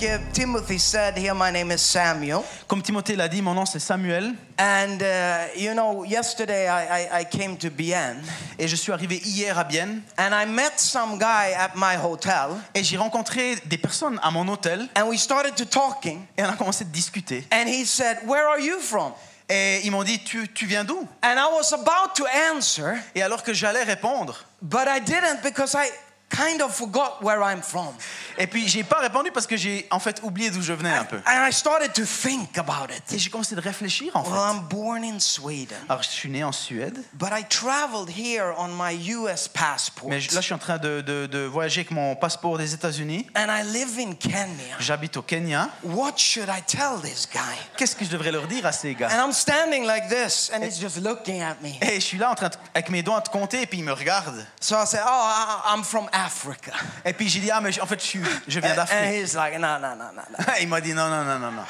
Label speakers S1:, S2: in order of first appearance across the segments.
S1: Like Timothy said here, my name is Samuel.
S2: Comme Timothée l'a dit, mon nom c'est Samuel.
S1: And, uh, you know, yesterday I, I, I came to Bienne.
S2: Et je suis arrivé hier à Bienne.
S1: And I met some guy at my hotel.
S2: Et j'ai rencontré des personnes à mon hôtel.
S1: And we started to talking.
S2: Et on a commencé de discuter.
S1: and he said, Where are you from?
S2: Et ils m'ont dit, tu, tu viens d'où?
S1: And I was about to answer,
S2: Et alors que j'allais répondre,
S1: but I didn't because I kind of forgot where I'm from.
S2: et puis j'ai pas répondu parce que j'ai en fait oublié d'où je venais un peu.
S1: And I started to think about it.
S2: Et j'ai commencé de réfléchir en
S1: Well,
S2: fait.
S1: I'm born in Sweden,
S2: Alors je suis né en Suède,
S1: but I traveled here on my US passport.
S2: mais là je suis en train de, de- de voyager avec mon passeport des États-Unis.
S1: And I live in Kenya.
S2: J'habite au Kenya.
S1: What should I tell this guy?
S2: Qu'est-ce que je devrais leur dire à ces gars?
S1: And I'm standing like this, and he's just looking at me.
S2: Et je suis là en train de- avec mes doigts de compter et puis ils me regardent.
S1: So I said, Oh, I, I'm from Africa.
S2: Et puis j'ai dit ah mais en fait je, suis, je viens
S1: And, and
S2: d'Afrique.
S1: he's like, No, no, no, no, no.
S2: Il m'a dit non non non non non.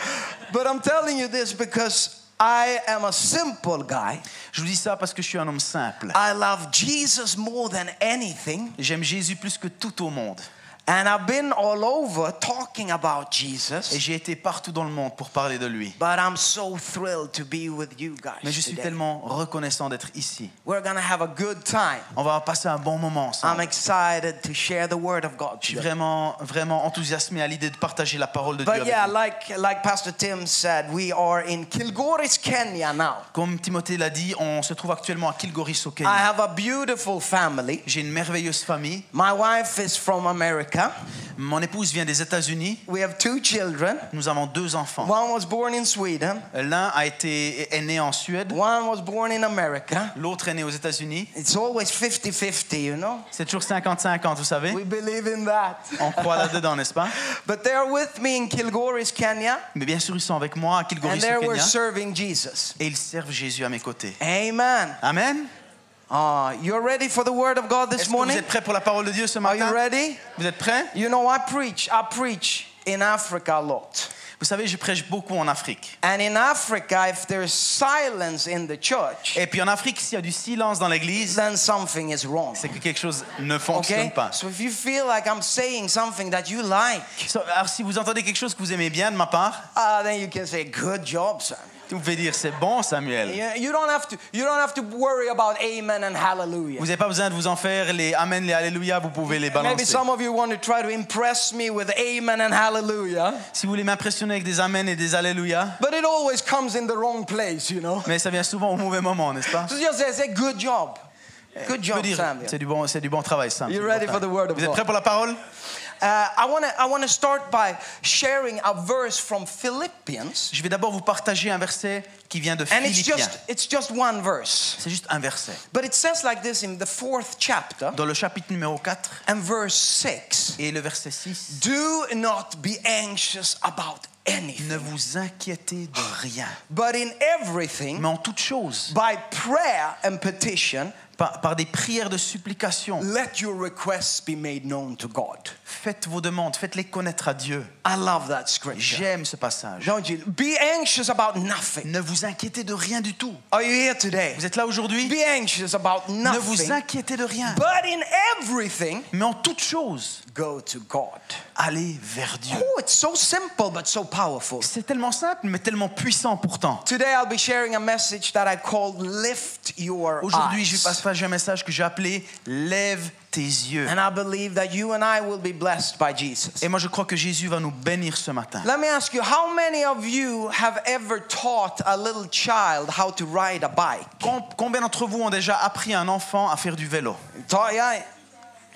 S1: But I'm telling you this because I am a simple guy.
S2: Je vous dis ça parce que je suis un homme simple.
S1: I love Jesus more than anything.
S2: J'aime Jésus plus que tout au monde.
S1: And I've been all over talking about
S2: Et j'ai été partout dans le monde pour parler de lui.
S1: But I'm so thrilled to be with you
S2: Mais je suis
S1: today.
S2: tellement reconnaissant d'être ici.
S1: We're going to have a good time.
S2: On va passer un bon moment
S1: I'm
S2: ensemble.
S1: excited to share the word of God.
S2: Je suis vraiment, vraiment enthousiasmé à l'idée de partager la parole de Dieu
S1: But yeah,
S2: vous.
S1: like like Pastor Tim said, we are in Kilgoris, Kenya now.
S2: Comme Timothée l'a dit, on se trouve actuellement à Kilgoris au
S1: I
S2: Kenya.
S1: have a beautiful family.
S2: J'ai une merveilleuse famille.
S1: My wife is from America.
S2: Mon épouse vient des États-Unis.
S1: We have two children.
S2: Nous avons deux enfants.
S1: One was born in Sweden.
S2: L'un a été est né en Suède,
S1: One was born in America.
S2: l'autre est né aux États-Unis.
S1: It's always 50-50, you know?
S2: C'est toujours 50-50, vous savez?
S1: We believe in that.
S2: On croit là-dedans, n'est-ce pas?
S1: But they're with me in Kilgoris, Kenya,
S2: Mais bien sûr, ils sont avec moi à
S1: and
S2: Kilgoris au
S1: we're
S2: Kenya.
S1: serving Jesus.
S2: Et ils servent Jésus à mes côtés.
S1: Amen.
S2: Amen.
S1: Uh, you're ready for the word of God this
S2: que vous
S1: morning?
S2: êtes prêts pour la parole de Dieu ce
S1: Are you
S2: matin?
S1: ready?
S2: Vous êtes prêts?
S1: You know, I preach. I preach in Africa a lot.
S2: Vous savez, je prêche beaucoup en Afrique.
S1: And in Africa, if there's silence in the church,
S2: Et puis en Afrique, s'il y a du silence dans l'église,
S1: then something is wrong.
S2: c'est que quelque chose ne fonctionne
S1: Okay?
S2: pas.
S1: So if you feel like I'm saying something that you like,
S2: So, Alors si vous entendez quelque chose que vous aimez bien de ma part,
S1: uh, then you can say, "Good job, son."
S2: Vous pouvez dire c'est bon Samuel.
S1: You, you don't have to. You don't have to worry about amen and hallelujah.
S2: Vous n'avez pas besoin de vous en faire les amen, les alléluia, vous pouvez les
S1: Maybe
S2: balancer.
S1: some of you want to try to impress me with amen and hallelujah,
S2: Si vous voulez m'impressionner avec des amen et des alléluia,
S1: but it always comes in the wrong place, you know.
S2: mais ça vient souvent au mauvais moment, n'est-ce pas?
S1: So just say, "Good job." Good
S2: Je peux
S1: job, Samuel.
S2: c'est du bon, c'est du bon travail, Sam.
S1: You ready for the word of
S2: Vous êtes
S1: God?
S2: prêts pour la parole?
S1: Uh, I want to. I want to start by sharing a verse from Philippians,
S2: Je vais d'abord vous partager un verset qui vient de
S1: and it's
S2: Philippiens.
S1: just it's just one verse,
S2: C'est juste un verset.
S1: but it says like this in the fourth chapter
S2: Dans le chapitre numéro 4
S1: and verse six.
S2: et le verset 6,
S1: Do not be anxious about
S2: ne vous inquiétez de rien,
S1: but in everything,
S2: mais en toute chose,
S1: by prayer and petition,
S2: par, par des prières de supplication,
S1: let your requests be made known to God.
S2: faites vos demandes, faites-les connaître à Dieu.
S1: I love that scripture.
S2: J'aime ce passage.
S1: Don't you? Be anxious about nothing.
S2: Ne vous inquiétez de rien du tout.
S1: Are you here today?
S2: Vous êtes là aujourd'hui?
S1: Be anxious about
S2: Ne vous
S1: nothing,
S2: inquiétez de rien,
S1: but in everything,
S2: mais en toute chose,
S1: go to God.
S2: allez vers Dieu.
S1: Oh, it's so simple but so powerful.
S2: C'est tellement simple, mais tellement puissant pourtant.
S1: Today I'll be sharing a message that I called Lift Your
S2: Aujourd'hui, je vais Partager un message que j'ai appelé Lève tes yeux.
S1: And I believe that you and I will be blessed by Jesus.
S2: Et moi, je crois que Jésus va nous bénir ce matin.
S1: Let me ask you, how many of you have ever taught a little child how to ride a bike?
S2: Com- Combien d'entre vous ont déjà appris un enfant à faire du vélo?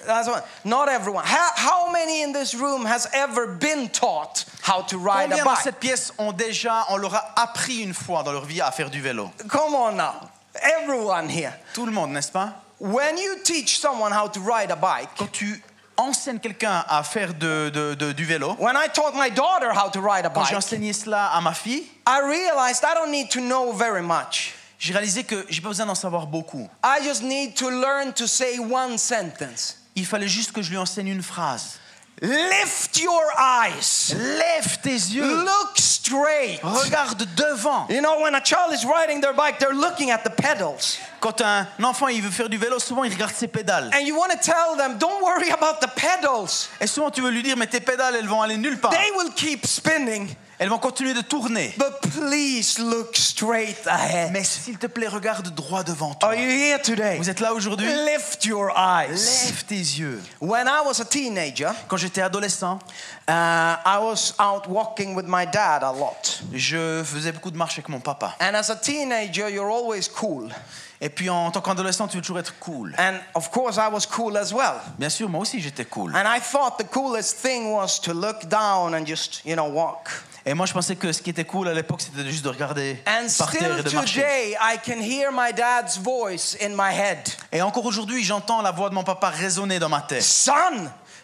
S1: That's one. Not everyone. How, how many in this room has ever been taught how to ride
S2: Combien
S1: a
S2: dans
S1: bike?
S2: cette pièce ont déjà, on leur a appris une fois dans leur vie à faire du vélo?
S1: Come on now. Everyone here.
S2: Tout le monde, n'est-ce pas?
S1: When you teach someone how to ride a bike,
S2: Quand tu enseignes quelqu'un à faire de- de- de- du vélo,
S1: when I taught my daughter how to ride a
S2: quand j'ai
S1: bike,
S2: enseigné cela à ma fille,
S1: I realized I don't need to know very much.
S2: j'ai réalisé que j'ai pas besoin d'en savoir beaucoup.
S1: I just need to learn to say one sentence.
S2: Il fallait juste que je lui enseigne une phrase.
S1: Lift your eyes.
S2: Lève tes yeux.
S1: Look straight.
S2: Regarde devant.
S1: You know, when a child is riding their bike, they're looking at the pedals.
S2: Quand un enfant il veut faire du vélo, souvent il regarde ses pédales.
S1: And you want to tell them, don't worry about the pedals.
S2: Et souvent tu veux lui dire, mais tes pédales, elles vont aller nulle part.
S1: They will keep spinning.
S2: Elles vont continuer de tourner.
S1: But please look straight ahead.
S2: Mais s'il te plaît, regarde droit devant toi.
S1: Are you here today?
S2: Vous êtes là aujourd'hui?
S1: Lift your eyes.
S2: Lève tes yeux.
S1: When I was a teenager,
S2: Quand j'étais adolescent,
S1: uh, I was out walking with my dad a lot.
S2: je faisais beaucoup de marches avec mon papa.
S1: And as a teenager, you're always cool.
S2: Et puis en tant qu'adolescent, tu veux toujours être cool.
S1: And of course, I was cool as well.
S2: Bien sûr, moi aussi j'étais cool.
S1: And I thought the coolest thing was to look down and just, you know, walk.
S2: Et moi je pensais que ce qui était cool à l'époque, c'était juste de regarder
S1: And
S2: par terre et
S1: still
S2: de marcher.
S1: today, I can hear my dad's voice in my head.
S2: Et encore aujourd'hui, j'entends la voix de mon papa résonner dans ma tête.
S1: Son,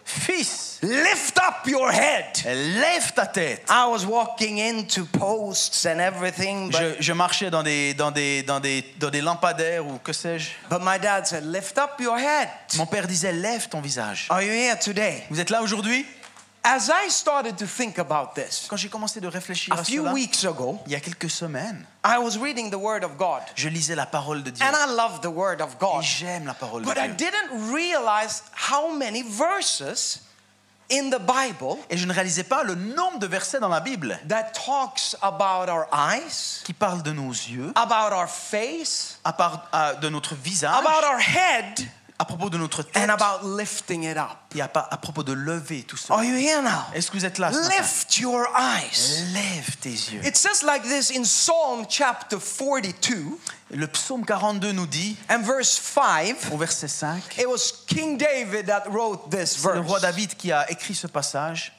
S2: Fils,
S1: lift up your head.
S2: lève ta tête.
S1: I was walking into posts and everything, but,
S2: Je, je marchais dans des, dans, des, dans, des, dans des lampadaires ou que sais-je.
S1: but my dad said, lift up your head.
S2: Mon père disait lève ton visage.
S1: Are you here today?
S2: Vous êtes là aujourd'hui?
S1: As I started to think about this
S2: Quand j'ai commencé de réfléchir
S1: a
S2: à
S1: few
S2: cela,
S1: weeks ago,
S2: il y a quelques semaines,
S1: I was reading the Word of God.
S2: je lisais la parole de Dieu.
S1: And I love the Word of
S2: Et
S1: God.
S2: j'aime la parole de
S1: But I
S2: Dieu.
S1: didn't realize how many verses in the Bible
S2: Et je ne réalisais pas le nombre de versets dans la Bible
S1: that talks about our eyes,
S2: qui parlent de nos yeux,
S1: about our face,
S2: à part, à- de notre visage,
S1: about our head,
S2: à propos de notre tête
S1: and about lifting it up.
S2: et à, à propos de lever tout ça.
S1: Are you here now?
S2: Est-ce que vous êtes là ce matin
S1: Lift your eyes.
S2: Lève tes yeux.
S1: It says like this in Psalm chapter 42
S2: Le psaume 42 nous dit,
S1: and verse 5.
S2: au verset 5,
S1: It was King David that wrote this
S2: c'est le roi
S1: verse.
S2: David qui a écrit ce passage.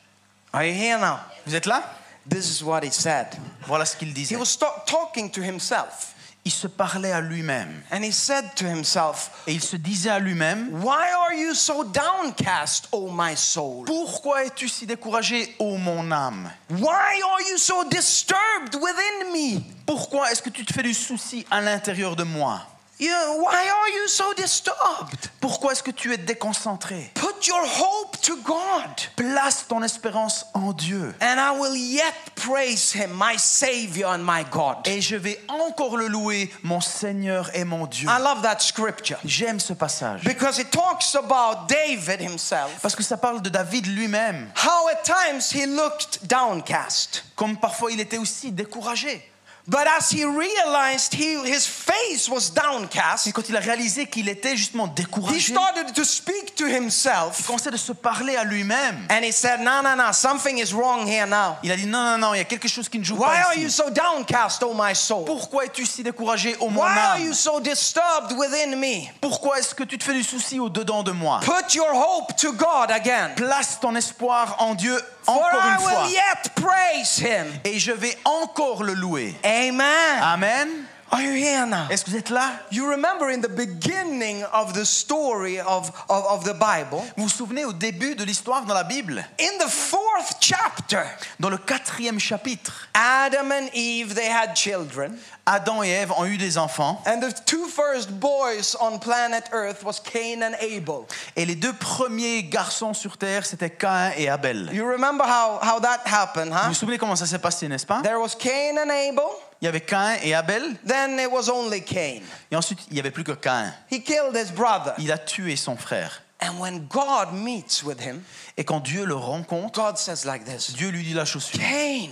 S1: Are you here now?
S2: Vous êtes là
S1: This is what he said.
S2: Voilà ce qu'il
S1: He
S2: disait.
S1: was ta- talking to himself
S2: Il se parlait à lui-même.
S1: and he said to himself,
S2: Et il se disait à lui-même,
S1: Why are you so downcast, O my soul?
S2: Pourquoi es-tu si découragé, ô mon âme?
S1: Why are you so disturbed within me?
S2: Pourquoi est-ce que tu te fais du souci à l'intérieur de moi?
S1: You, why are you so disturbed?
S2: Pourquoi est-ce que tu es déconcentré?
S1: Put your hope to God,
S2: Place ton espérance en Dieu.
S1: and I will yet praise him, my Savior and my God.
S2: Et je vais encore le louer, mon Seigneur et mon Dieu.
S1: I love that scripture
S2: J'aime ce passage.
S1: because it talks about David himself,
S2: Parce que ça parle de David lui-même.
S1: how at times he looked downcast.
S2: Comme parfois il était aussi découragé.
S1: But as he realized he, his face was downcast,
S2: Et quand il a réalisé qu'il était justement
S1: he
S2: découragé,
S1: started to speak to
S2: il
S1: himself
S2: commençait de se parler à lui-même.
S1: and he said, No, no, no, something is wrong here now.
S2: Il a dit non, non, non, il y a quelque chose qui ne joue
S1: Why
S2: pas
S1: are you
S2: ici.
S1: so downcast, oh my soul?
S2: Pourquoi es-tu si découragé, ô mon
S1: Why are you so disturbed within me?
S2: Pourquoi est-ce que tu te fais du souci au-dedans de moi?
S1: Put your hope to God again.
S2: Place ton espoir en Dieu encore
S1: I
S2: une fois.
S1: will yet praise him.
S2: Et je vais encore le louer.
S1: Amen.
S2: Amen.
S1: Are you here now?
S2: Est-ce que vous êtes là?
S1: You remember in the beginning of the story of, of, of the Bible,
S2: Vous vous souvenez au début de l'histoire dans la Bible?
S1: In the fourth chapter,
S2: Dans le quatrième chapitre,
S1: Adam and Eve, they had children.
S2: Adam et Ève ont eu des enfants.
S1: And the two first boys on planet Earth was Cain and Abel.
S2: Et les deux premiers garçons sur terre, c'était Caïn et Abel.
S1: You remember how, how that happened,
S2: Vous
S1: huh?
S2: vous souvenez comment ça s'est passé, n'est-ce pas?
S1: There was Cain and Abel,
S2: Il y avait Caïn et Abel,
S1: then it was only Cain.
S2: et ensuite il n'y avait plus que Caïn.
S1: He killed his brother.
S2: Il a tué son frère.
S1: And when God meets with him,
S2: Et quand Dieu le rencontre,
S1: God says like this
S2: Dieu lui dit la chose suivante.
S1: Cain,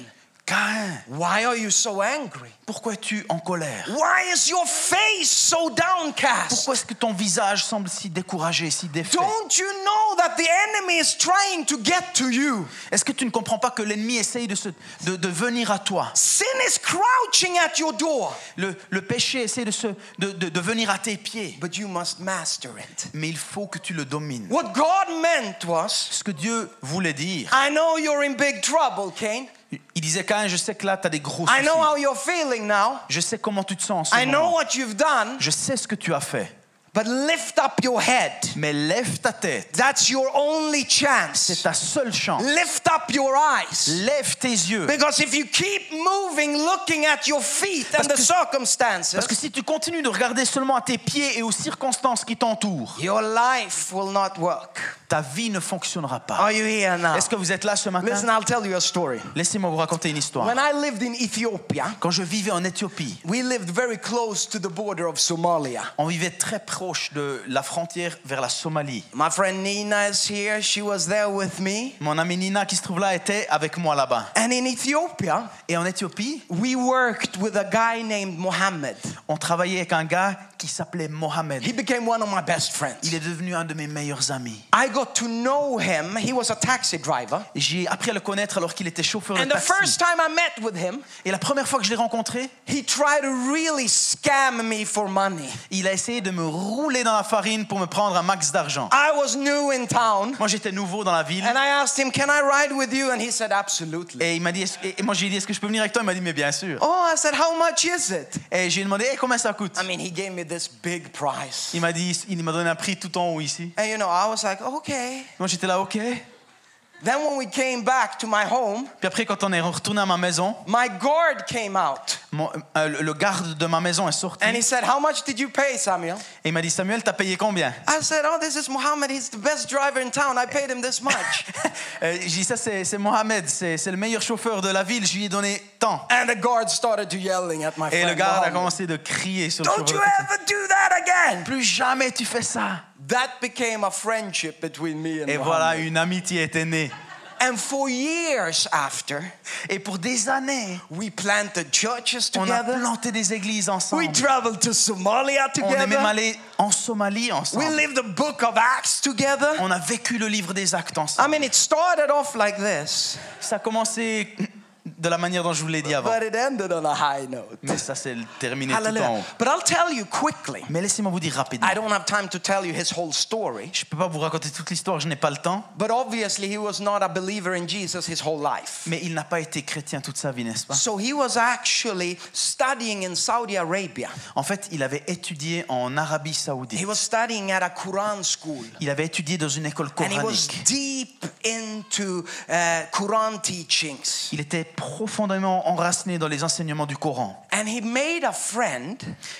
S2: Caïn,
S1: why are you so angry?
S2: pourquoi es-tu en colère?
S1: Why is your face so downcast?
S2: Pourquoi est-ce que ton visage semble si découragé, si défait?
S1: Don't you know that the enemy is trying to get to you?
S2: Est-ce que tu ne comprends pas que l'ennemi essaye de, se- de, de venir à toi?
S1: Sin is crouching at your door,
S2: le, le péché essaie de, se, de, de- de venir à tes pieds.
S1: but you must master it.
S2: Mais il faut que tu le domines.
S1: What God meant was,
S2: Ce que Dieu voulait dire,
S1: I know you're in big trouble, Cain.
S2: Il disait Caïn, je sais que là, tu as des gros
S1: I know
S2: soucis.
S1: how you're feeling now.
S2: Je sais comment tu te sens en ce
S1: I know
S2: moment.
S1: what you've done,
S2: Je sais ce que tu as fait.
S1: But lift up your head.
S2: Mais lève ta tête.
S1: That's your only
S2: C'est
S1: chance.
S2: ta seule chance.
S1: Lift up your eyes.
S2: Lève tes yeux.
S1: Because if you keep moving, looking at your feet and the circumstances,
S2: Parce que si tu continues de regarder seulement à tes pieds et aux circonstances qui t'entourent,
S1: your life will not work.
S2: ta vie ne fonctionnera pas.
S1: Are you here now?
S2: Est-ce que vous êtes là ce matin?
S1: Listen, I'll tell you a story.
S2: Laissez-moi vous raconter une histoire.
S1: When I lived in Ethiopia,
S2: Quand je vivais en Éthiopie,
S1: we lived very close to the border of Somalia.
S2: on vivait très proche de la frontière vers la Somalie.
S1: My friend Nina is here. She was there with me.
S2: Mon amie Nina qui se trouve là était avec moi là-bas.
S1: And in Ethiopia,
S2: Et en Éthiopie,
S1: we worked with a guy named Mohammed.
S2: on travaillait avec un gars qui s'appelait Mohamed.
S1: He became one of my best friends.
S2: Il est devenu un de mes meilleurs amis.
S1: I got to know him. He was a taxi driver.
S2: J'ai appris à le connaître alors qu'il était chauffeur de
S1: And the
S2: taxi.
S1: first time I met with him,
S2: Et la première fois que je l'ai rencontré,
S1: he tried to really scam me for money.
S2: il a essayé de me rouler dans la farine pour me prendre un max d'argent.
S1: I was new in town.
S2: Moi, j'étais nouveau dans la ville.
S1: And I asked him, Can I ride with you? And he said, Absolutely.
S2: Et il m'a dit, est-ce- et moi j'ai dit, est-ce que je peux venir avec toi? Il m'a dit, mais bien sûr.
S1: Oh, I said, How much is it?
S2: Et j'ai demandé, Hey, combien ça coûte?
S1: I mean, he gave me this big price.
S2: Il m'a dit, il m'a donné un prix tout en haut ici.
S1: And you know, I was like, Okay.
S2: Moi j'étais là, ok.
S1: Then when we came back to my home,
S2: Puis après, quand on est retourné à ma maison,
S1: my guard came out.
S2: mon- euh, le- le garde de ma maison est sorti.
S1: And he said, How much did you pay, Samuel?
S2: Et il m'a dit, Samuel, t'as payé combien?
S1: I said, Oh, this is Muhammad. He's the best driver in town. I paid him this much.
S2: Euh, J'ai dit, ça c'est c'est Mohamed, c'est c'est le meilleur chauffeur de la ville, je lui ai donné tant.
S1: and the guard started to yelling at my
S2: Et le
S1: friend.
S2: garde a commencé de crier sur le
S1: Don't you
S2: chauffeur. de taxi.
S1: ever do that again?
S2: Plus jamais tu fais ça.
S1: That became a friendship between me and
S2: Et voilà, une amitié était née.
S1: And for years after,
S2: Et pour des années,
S1: we planted churches
S2: on a
S1: together.
S2: planté des églises ensemble.
S1: We traveled to Somalia
S2: On est même
S1: together.
S2: allé en Somalie
S1: We
S2: ensemble.
S1: lived the book of Acts together.
S2: On a vécu le livre des actes
S1: I
S2: ensemble.
S1: mean, it started off like this,
S2: Ça a commencé de la manière dont je vous l'ai dit avant.
S1: but it ended on a high note.
S2: Mais ça, c'est terminé tout en
S1: Hallelujah.
S2: haut.
S1: But I'll tell you quickly.
S2: Mais laissez-moi vous dire rapidement.
S1: I don't have time to tell you his whole story,
S2: Je ne peux pas vous raconter toute l'histoire, je n'ai pas le temps.
S1: but obviously he was not a believer in Jesus his whole life.
S2: Mais il n'a pas été chrétien toute sa vie, n'est-ce pas?
S1: So he was actually studying in Saudi Arabia.
S2: En fait, il avait étudié en Arabie
S1: He
S2: Saoudite.
S1: was studying at a Quran school.
S2: Il avait étudié dans une école
S1: And he was
S2: coranique.
S1: deep into uh, Quran teachings.
S2: Il était profondément enraciné dans les enseignements du Coran.
S1: And he made a friend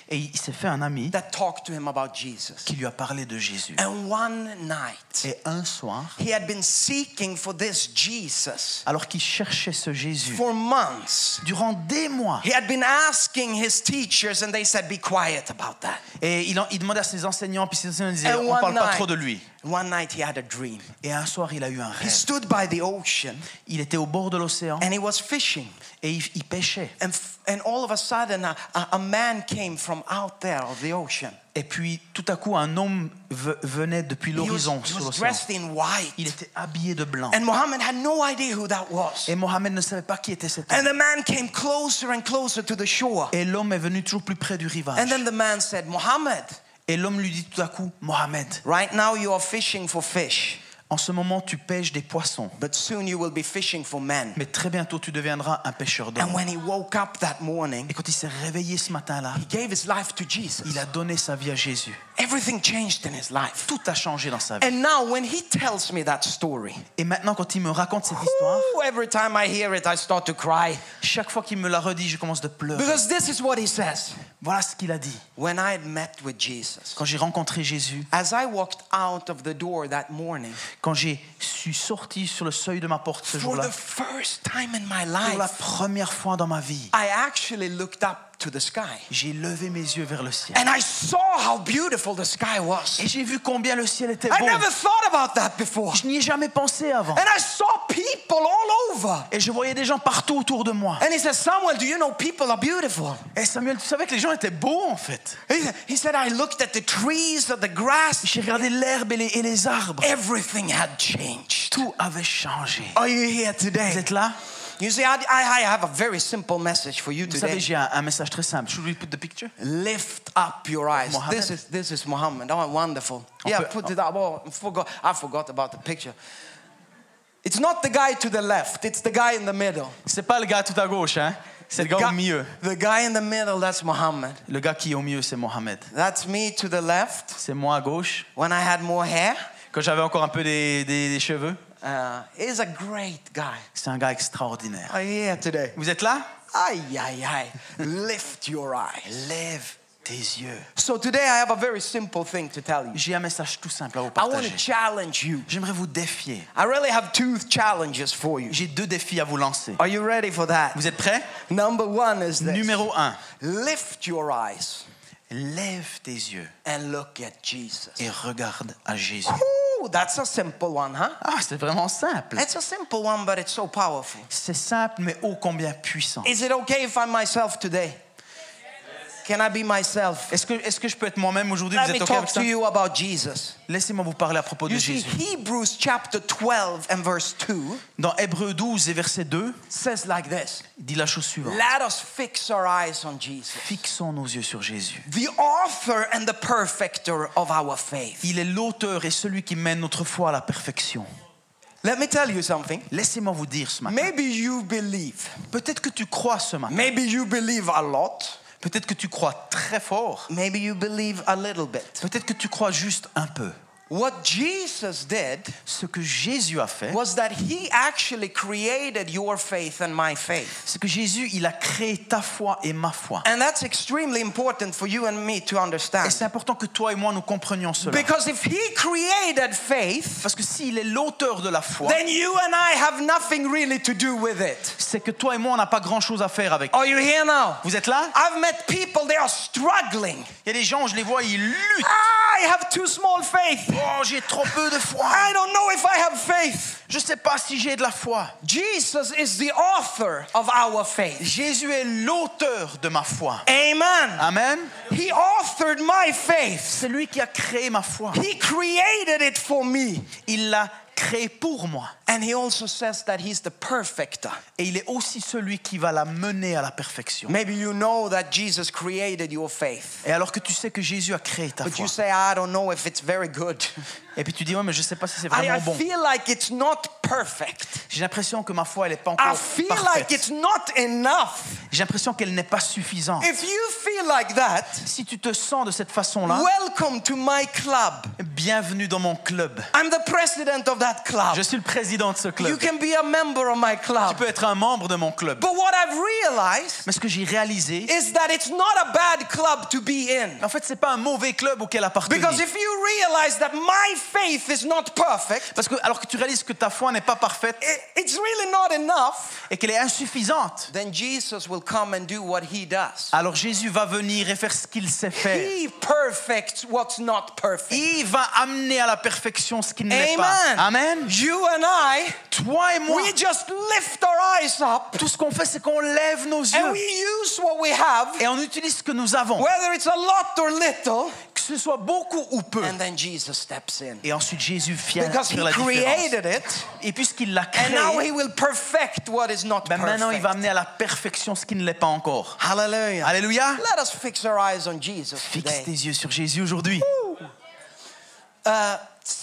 S2: Et il s'est fait un ami
S1: that talked to him about Jesus.
S2: qui lui a parlé de Jésus.
S1: And one night,
S2: Et un soir,
S1: he had been seeking for this Jesus
S2: alors qu'il cherchait ce Jésus,
S1: for months.
S2: durant des mois,
S1: He had been asking his teachers, and they said, Be quiet about that.
S2: et il, en- il demandait à ses enseignants, puis ses enseignants disaient,
S1: And
S2: on ne parle pas
S1: night-
S2: trop de lui.
S1: One night, he had a dream.
S2: Et un soir, il a eu un
S1: He
S2: rêve.
S1: stood by the ocean
S2: Il était au bord de l'océan
S1: and he was fishing.
S2: et il, il pêchait.
S1: And, and all of a sudden, a, a, man came from out there of the ocean.
S2: Et puis, tout à coup, un homme ve- venait depuis
S1: He
S2: l'horizon
S1: he
S2: sur l'océan.
S1: dressed in white.
S2: Il était habillé de blanc.
S1: And Muhammad had no idea who that was.
S2: Et Mohamed ne savait pas qui était cet
S1: And
S2: homme.
S1: the man came closer and closer to the shore.
S2: Et l'homme est venu toujours plus près du
S1: And
S2: rivage.
S1: then the man said, Muhammad,
S2: Et l'homme lui dit tout à coup, Mohamed,
S1: right now you are fishing for fish,
S2: en ce moment, tu pêches des poissons.
S1: but soon you will be fishing for men.
S2: Mais très bientôt, tu deviendras un pêcheur
S1: And
S2: d'hommes.
S1: when he woke up that morning,
S2: Et quand il s'est réveillé ce matin-là,
S1: he gave his life to Jesus.
S2: il a donné sa vie à Jésus.
S1: Everything changed in his life.
S2: Tout a changé dans sa vie.
S1: And now, when he tells me that story,
S2: Et maintenant, quand il me raconte cette histoire,
S1: ooh, every time I hear it, I start to cry.
S2: chaque fois qu'il me la redit, je commence de pleurer.
S1: Because this is what he says.
S2: Voilà ce qu'il a dit.
S1: When I had met with Jesus,
S2: Quand j'ai rencontré Jésus,
S1: as I walked out of the door that morning,
S2: quand j'ai suis sorti sur le seuil de ma porte ce
S1: for
S2: jour-là,
S1: the first time in my
S2: pour la
S1: life,
S2: première fois dans ma vie,
S1: I actually looked up to the sky.
S2: j'ai levé mes yeux vers le ciel.
S1: And I saw how beautiful the sky was.
S2: Et j'ai vu combien le ciel était
S1: I
S2: beau.
S1: never thought about that before.
S2: Je n'y ai jamais pensé avant.
S1: And I saw people all over.
S2: Et je voyais des gens partout autour de moi.
S1: And he said, Samuel, do you know people are beautiful?
S2: Et Samuel, tu savais que les gens étaient beaux en fait.
S1: He said, I looked at the trees, at the grass.
S2: J'ai regardé l'herbe et les, et les arbres.
S1: Everything had changed.
S2: Tout avait changé.
S1: Are you here
S2: Vous
S1: today?
S2: êtes là?
S1: You see, I, I have a very simple message for you
S2: Vous savez, j'ai un, un message très simple. Should we put the picture?
S1: Lift up your eyes.
S2: Muhammad.
S1: This is this is Muhammad. Oh, wonderful.
S2: On
S1: Yeah,
S2: peut-
S1: put it up. Oh, I forgot. I forgot about the picture. It's not the guy to the left. It's the guy in the middle.
S2: C'est pas le gars tout à gauche, hein C'est le gars au milieu.
S1: the guy in the middle, that's Muhammad.
S2: Le gars qui est au milieu, c'est Mohamed.
S1: That's me to the left
S2: C'est moi à gauche.
S1: when I had more hair.
S2: Quand j'avais encore un peu des, des- des cheveux.
S1: Uh, he's a great guy.
S2: C'est un gars extraordinaire.
S1: You here today?
S2: Vous êtes là?
S1: Aye, aye, aye. Lift your eyes.
S2: Lève tes yeux.
S1: So today I have a very simple thing to tell you.
S2: J'ai un message tout simple à vous
S1: I want to
S2: partager.
S1: challenge you.
S2: J'aimerais vous défier.
S1: I really have two challenges for you.
S2: J'ai deux défis à vous lancer.
S1: Are you ready for that?
S2: Vous êtes prêts?
S1: Number one is this.
S2: Numéro 1.
S1: Lift your eyes
S2: Lève tes yeux
S1: and look at Jesus.
S2: et regarde à Jésus.
S1: Ooh, that's a simple one, huh?
S2: Ah, c'est vraiment simple.
S1: It's a simple one, but it's so powerful.
S2: C'est simple, mais ô combien puissant.
S1: Is it okay if I'm myself today? Can I be myself?
S2: Est-ce que, je peux être moi-même aujourd'hui? Vous
S1: Let me
S2: êtes OK avec
S1: talk
S2: ça?
S1: to you about Jesus.
S2: Laissez-moi vous parler à propos de
S1: You see,
S2: Jésus.
S1: Hebrews chapter 12 and verse 2
S2: Dans Hébreu 12 et verset 2,
S1: says like this
S2: il dit la chose suivante.
S1: Let us fix our eyes on Jesus,
S2: Fixons nos yeux sur Jésus.
S1: the author and the perfecter of our faith.
S2: Il est l'auteur et celui qui mène notre foi à la perfection.
S1: Let me tell you something.
S2: Laissez-moi vous dire ce matin.
S1: Maybe you believe.
S2: Peut-être que tu crois ce matin.
S1: Maybe you believe a lot.
S2: Peut-être que tu crois très fort.
S1: Maybe you believe a little bit.
S2: Peut-être que tu crois juste un peu.
S1: What Jesus did
S2: Ce que Jésus a fait,
S1: was that he actually created your faith and my faith.
S2: c'est que Jésus, il a créé ta foi et ma foi.
S1: And that's extremely important for you and me to
S2: Et
S1: understand.
S2: c'est important que toi et moi nous comprenions cela.
S1: Because if he created faith,
S2: Parce que s'il est l'auteur de la foi,
S1: then you and I have nothing really to do with it.
S2: c'est que toi et moi, on n'a pas grand-chose à faire avec.
S1: Are you here now?
S2: Vous êtes là
S1: I've met people, they are struggling.
S2: Il y a des gens, je les vois, ils luttent.
S1: I have too small faith.
S2: Oh, j'ai trop peu de foi.
S1: I don't know if I have faith.
S2: Je sais pas si j'ai de la foi.
S1: Jesus is the author of our faith.
S2: Jésus est l'auteur de ma foi.
S1: Amen.
S2: Amen.
S1: He authored my faith.
S2: C'est lui qui a créé ma foi.
S1: He created it for me.
S2: Il l'a créé pour moi.
S1: And he also says that he's the perfecter.
S2: Et il est aussi celui qui va la mener à la perfection.
S1: Maybe you know that Jesus created your faith.
S2: Et alors que tu sais que Jésus a créé ta
S1: But
S2: foi,
S1: you say, I don't know if it's very good.
S2: et puis tu dis, ouais, mais je sais pas si c'est
S1: I, I
S2: vraiment bon.
S1: feel like it's not perfect.
S2: J'ai l'impression que ma foi, elle n'est pas
S1: I
S2: encore
S1: feel like
S2: parfaite.
S1: it's not enough.
S2: J'ai l'impression qu'elle n'est pas suffisante.
S1: If you feel like that,
S2: Si tu te sens de cette façon-là,
S1: welcome to my club.
S2: bienvenue dans mon club.
S1: I'm the president of that club.
S2: Je suis le président de ce
S1: You
S2: club.
S1: can be a member of my
S2: Tu
S1: club.
S2: peux être un membre de mon club.
S1: But what I've realized
S2: Mais ce que j'ai réalisé,
S1: is that it's not a bad club to be in.
S2: en fait, c'est pas un mauvais club auquel appartenir.
S1: Because if you realize that my faith is not perfect,
S2: Parce que alors que tu réalises que ta foi n'est pas parfaite
S1: i- it's really not enough,
S2: et qu'elle est insuffisante,
S1: then Jesus will come and do what he does.
S2: alors Jésus va venir et faire ce qu'il sait faire.
S1: He perfects what's not perfect.
S2: Il va amener à la perfection ce qui ne l'est pas.
S1: Amen.
S2: Amen.
S1: You and I,
S2: Toi et moi,
S1: we just lift our eyes up
S2: tout ce qu'on fait, c'est qu'on lève nos
S1: and
S2: yeux
S1: we use what we have,
S2: et on utilise ce que nous avons,
S1: whether it's a lot or little,
S2: que ce soit beaucoup ou peu.
S1: and then Jesus steps in.
S2: Et ensuite Jésus vient
S1: Because he
S2: la différence.
S1: created it,
S2: Et puisqu'il l'a
S1: and now he
S2: créé,
S1: will perfect what is not
S2: ben maintenant il va amener à la perfection ce qui ne l'est pas encore.
S1: Hallelujah.
S2: Alléluia.
S1: Let us fix our eyes on Jesus
S2: Fixe tes yeux sur Jésus aujourd'hui.
S1: Uh,